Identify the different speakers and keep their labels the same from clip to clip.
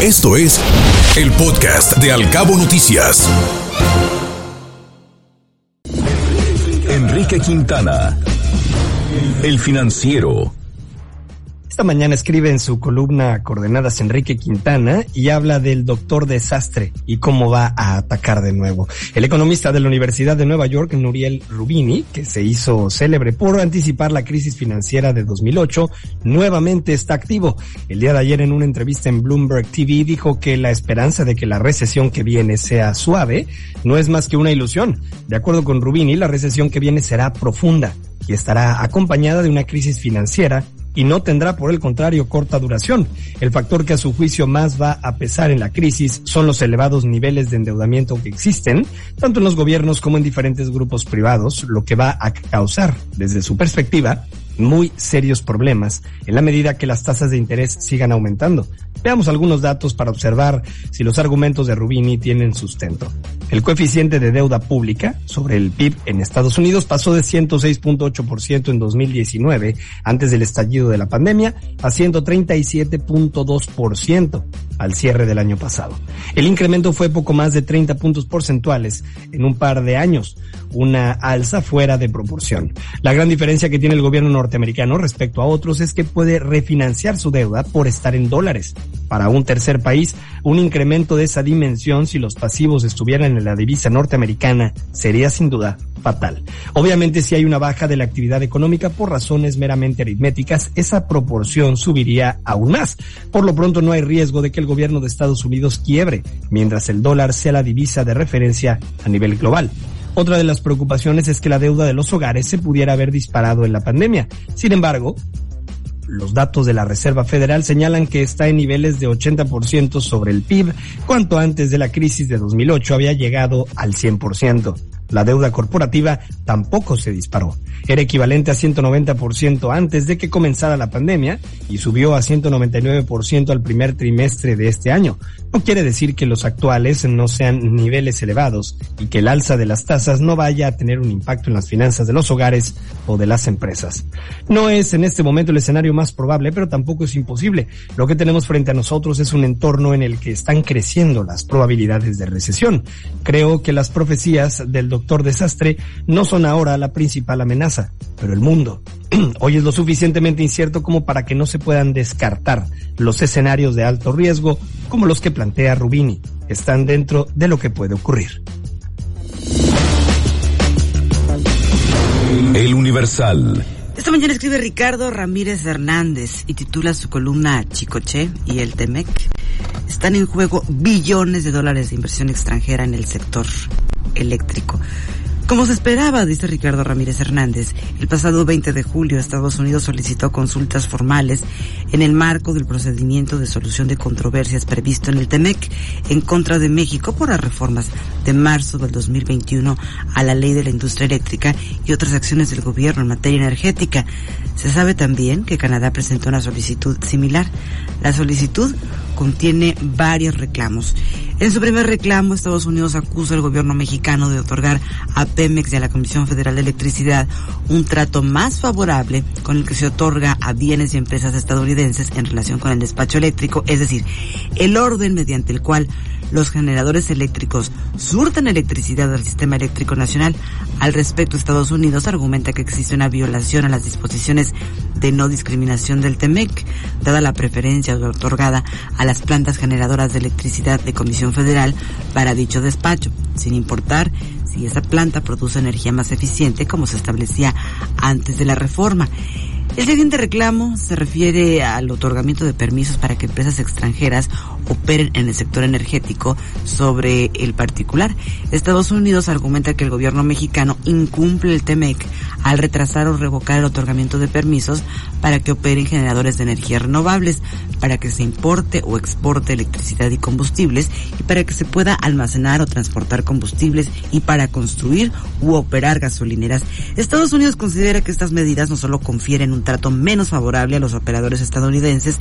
Speaker 1: Esto es el podcast de Alcabo Noticias. Enrique Quintana, el financiero.
Speaker 2: Esta mañana escribe en su columna Coordenadas Enrique Quintana y habla del doctor desastre y cómo va a atacar de nuevo. El economista de la Universidad de Nueva York, Nuriel Rubini, que se hizo célebre por anticipar la crisis financiera de 2008, nuevamente está activo. El día de ayer en una entrevista en Bloomberg TV dijo que la esperanza de que la recesión que viene sea suave no es más que una ilusión. De acuerdo con Rubini, la recesión que viene será profunda y estará acompañada de una crisis financiera y no tendrá por el contrario corta duración. El factor que a su juicio más va a pesar en la crisis son los elevados niveles de endeudamiento que existen, tanto en los gobiernos como en diferentes grupos privados, lo que va a causar, desde su perspectiva, muy serios problemas en la medida que las tasas de interés sigan aumentando. Veamos algunos datos para observar si los argumentos de Rubini tienen sustento. El coeficiente de deuda pública sobre el PIB en Estados Unidos pasó de 106.8% en 2019, antes del estallido de la pandemia, a 137.2% al cierre del año pasado. El incremento fue poco más de 30 puntos porcentuales en un par de años, una alza fuera de proporción. La gran diferencia que tiene el gobierno norteamericano respecto a otros es que puede refinanciar su deuda por estar en dólares. Para un tercer país, un incremento de esa dimensión, si los pasivos estuvieran en la divisa norteamericana, sería sin duda fatal. Obviamente, si hay una baja de la actividad económica por razones meramente aritméticas, esa proporción subiría aún más. Por lo pronto, no hay riesgo de que el gobierno de Estados Unidos quiebre, mientras el dólar sea la divisa de referencia a nivel global. Otra de las preocupaciones es que la deuda de los hogares se pudiera haber disparado en la pandemia. Sin embargo, los datos de la Reserva Federal señalan que está en niveles de 80% sobre el PIB, cuanto antes de la crisis de 2008 había llegado al 100%. La deuda corporativa tampoco se disparó. Era equivalente a 190% antes de que comenzara la pandemia y subió a 199% al primer trimestre de este año. No quiere decir que los actuales no sean niveles elevados y que el alza de las tasas no vaya a tener un impacto en las finanzas de los hogares o de las empresas. No es en este momento el escenario más probable, pero tampoco es imposible. Lo que tenemos frente a nosotros es un entorno en el que están creciendo las probabilidades de recesión. Creo que las profecías del doctor Desastre no son ahora la principal amenaza, pero el mundo. Hoy es lo suficientemente incierto como para que no se puedan descartar los escenarios de alto riesgo como los que plantea Rubini. Están dentro de lo que puede ocurrir.
Speaker 1: El Universal.
Speaker 3: Esta mañana escribe Ricardo Ramírez Hernández y titula su columna Chicoche y el Temec. Están en juego billones de dólares de inversión extranjera en el sector eléctrico. Como se esperaba, dice Ricardo Ramírez Hernández, el pasado 20 de julio Estados Unidos solicitó consultas formales en el marco del procedimiento de solución de controversias previsto en el TEMEC en contra de México por las reformas de marzo del 2021 a la ley de la industria eléctrica y otras acciones del gobierno en materia energética. Se sabe también que Canadá presentó una solicitud similar. La solicitud contiene varios reclamos. En su primer reclamo, Estados Unidos acusa al gobierno mexicano de otorgar a Pemex y a la Comisión Federal de Electricidad un trato más favorable con el que se otorga a bienes y empresas estadounidenses en relación con el despacho eléctrico, es decir, el orden mediante el cual los generadores eléctricos surten electricidad al sistema eléctrico nacional. Al respecto, Estados Unidos argumenta que existe una violación a las disposiciones de no discriminación del TEMEC, dada la preferencia otorgada a las plantas generadoras de electricidad de Comisión Federal para dicho despacho, sin importar si esa planta produce energía más eficiente como se establecía antes de la reforma. El siguiente reclamo se refiere al otorgamiento de permisos para que empresas extranjeras operen en el sector energético sobre el particular. Estados Unidos argumenta que el gobierno mexicano incumple el TEMEC al retrasar o revocar el otorgamiento de permisos para que operen generadores de energías renovables, para que se importe o exporte electricidad y combustibles y para que se pueda almacenar o transportar combustibles y para construir u operar gasolineras. Estados Unidos considera que estas medidas no solo confieren un trato menos favorable a los operadores estadounidenses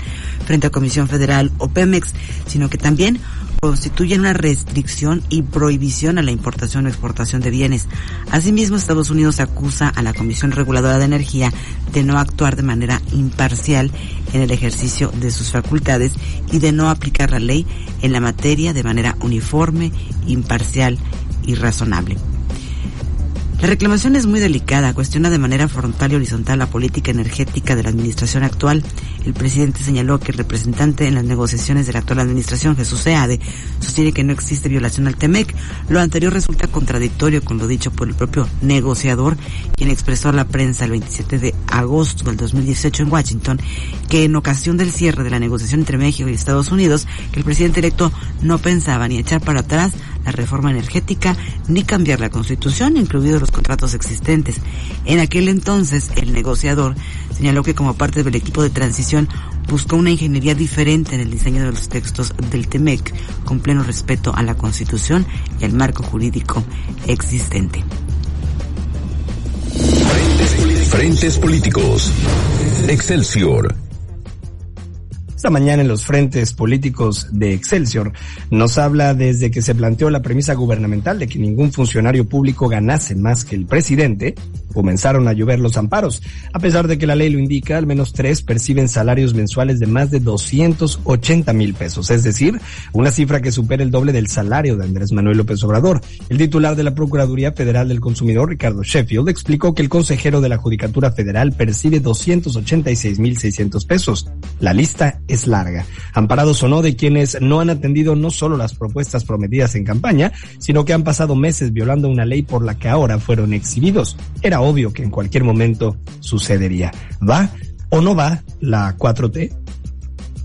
Speaker 3: frente a Comisión Federal o Pemex, sino que también constituyen una restricción y prohibición a la importación o exportación de bienes. Asimismo, Estados Unidos acusa a la Comisión Reguladora de Energía de no actuar de manera imparcial en el ejercicio de sus facultades y de no aplicar la ley en la materia de manera uniforme, imparcial y razonable. La reclamación es muy delicada, cuestiona de manera frontal y horizontal la política energética de la administración actual. El presidente señaló que el representante en las negociaciones de la actual administración, Jesús Seade, sostiene que no existe violación al TEMEC. Lo anterior resulta contradictorio con lo dicho por el propio negociador, quien expresó a la prensa el 27 de agosto del 2018 en Washington que en ocasión del cierre de la negociación entre México y Estados Unidos, el presidente electo no pensaba ni echar para atrás la reforma energética ni cambiar la constitución, incluidos los contratos existentes. En aquel entonces, el negociador señaló que como parte del equipo de transición buscó una ingeniería diferente en el diseño de los textos del TEMEC, con pleno respeto a la constitución y al marco jurídico existente.
Speaker 1: Frentes políticos. Excelsior.
Speaker 2: Esta mañana en los frentes políticos de Excelsior nos habla desde que se planteó la premisa gubernamental de que ningún funcionario público ganase más que el presidente, comenzaron a llover los amparos. A pesar de que la ley lo indica, al menos tres perciben salarios mensuales de más de 280 mil pesos, es decir, una cifra que supera el doble del salario de Andrés Manuel López Obrador. El titular de la Procuraduría Federal del Consumidor, Ricardo Sheffield, explicó que el consejero de la Judicatura Federal percibe 286 mil 600 pesos. La lista es larga. Amparados o no de quienes no han atendido no solo las propuestas prometidas en campaña, sino que han pasado meses violando una ley por la que ahora fueron exhibidos. Era obvio que en cualquier momento sucedería. ¿Va o no va la 4T?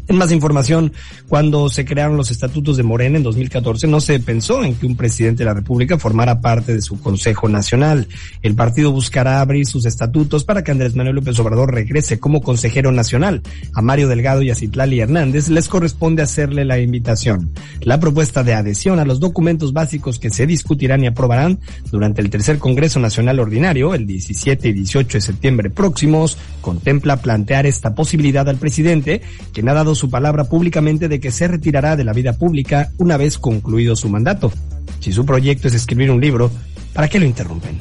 Speaker 2: En más información, cuando se crearon los estatutos de Morena en 2014, no se pensó en que un presidente de la República formara parte de su Consejo Nacional. El partido buscará abrir sus estatutos para que Andrés Manuel López Obrador regrese como consejero nacional. A Mario Delgado y a Citlali Hernández les corresponde hacerle la invitación. La propuesta de adhesión a los documentos básicos que se discutirán y aprobarán durante el tercer Congreso Nacional Ordinario, el 17 y 18 de septiembre próximos, contempla plantear esta posibilidad al presidente, quien ha dado su palabra públicamente de que se retirará de la vida pública una vez concluido su mandato. Si su proyecto es escribir un libro, ¿para qué lo interrumpen?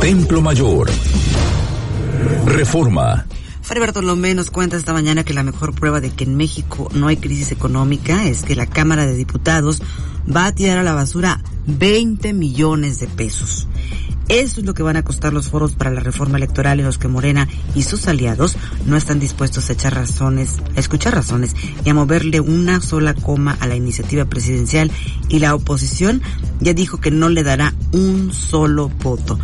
Speaker 1: Templo Mayor. Reforma.
Speaker 3: Fray Bartolomé nos cuenta esta mañana que la mejor prueba de que en México no hay crisis económica es que la Cámara de Diputados va a tirar a la basura 20 millones de pesos. Eso es lo que van a costar los foros para la reforma electoral en los que Morena y sus aliados no están dispuestos a echar razones, a escuchar razones y a moverle una sola coma a la iniciativa presidencial y la oposición ya dijo que no le dará un solo voto.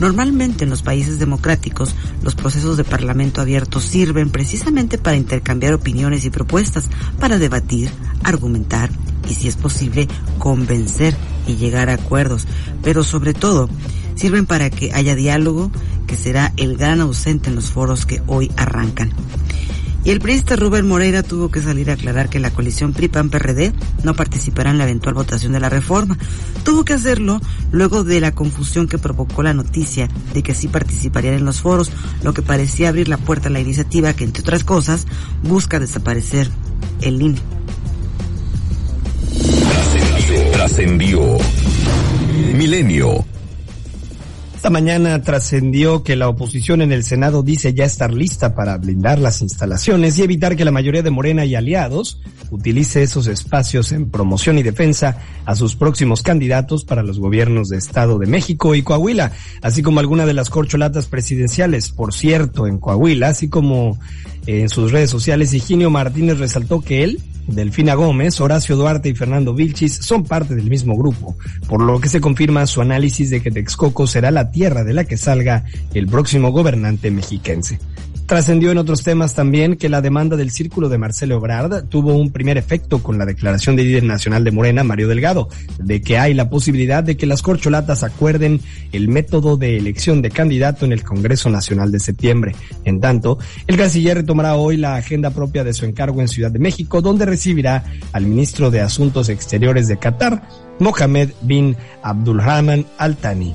Speaker 3: Normalmente en los países democráticos los procesos de parlamento abierto sirven precisamente para intercambiar opiniones y propuestas, para debatir, argumentar y si es posible convencer y llegar a acuerdos, pero sobre todo sirven para que haya diálogo, que será el gran ausente en los foros que hoy arrancan. Y el periodista Rubén Moreira tuvo que salir a aclarar que la coalición PRI-PAN-PRD no participará en la eventual votación de la reforma. Tuvo que hacerlo luego de la confusión que provocó la noticia de que sí participarían en los foros, lo que parecía abrir la puerta a la iniciativa que, entre otras cosas, busca desaparecer el INE.
Speaker 1: Trascendió. Milenio.
Speaker 2: Esta mañana trascendió que la oposición en el Senado dice ya estar lista para blindar las instalaciones y evitar que la mayoría de Morena y aliados utilice esos espacios en promoción y defensa a sus próximos candidatos para los gobiernos de Estado de México y Coahuila, así como alguna de las corcholatas presidenciales. Por cierto, en Coahuila, así como en sus redes sociales, Higinio Martínez resaltó que él Delfina Gómez, Horacio Duarte y Fernando Vilchis son parte del mismo grupo, por lo que se confirma su análisis de que Texcoco será la tierra de la que salga el próximo gobernante mexiquense. Trascendió en otros temas también que la demanda del círculo de Marcelo Ebrard tuvo un primer efecto con la declaración de líder nacional de Morena, Mario Delgado, de que hay la posibilidad de que las corcholatas acuerden el método de elección de candidato en el Congreso Nacional de septiembre. En tanto, el canciller retomará hoy la agenda propia de su encargo en Ciudad de México, donde recibirá al ministro de Asuntos Exteriores de Qatar, Mohamed bin Abdulrahman Al Thani.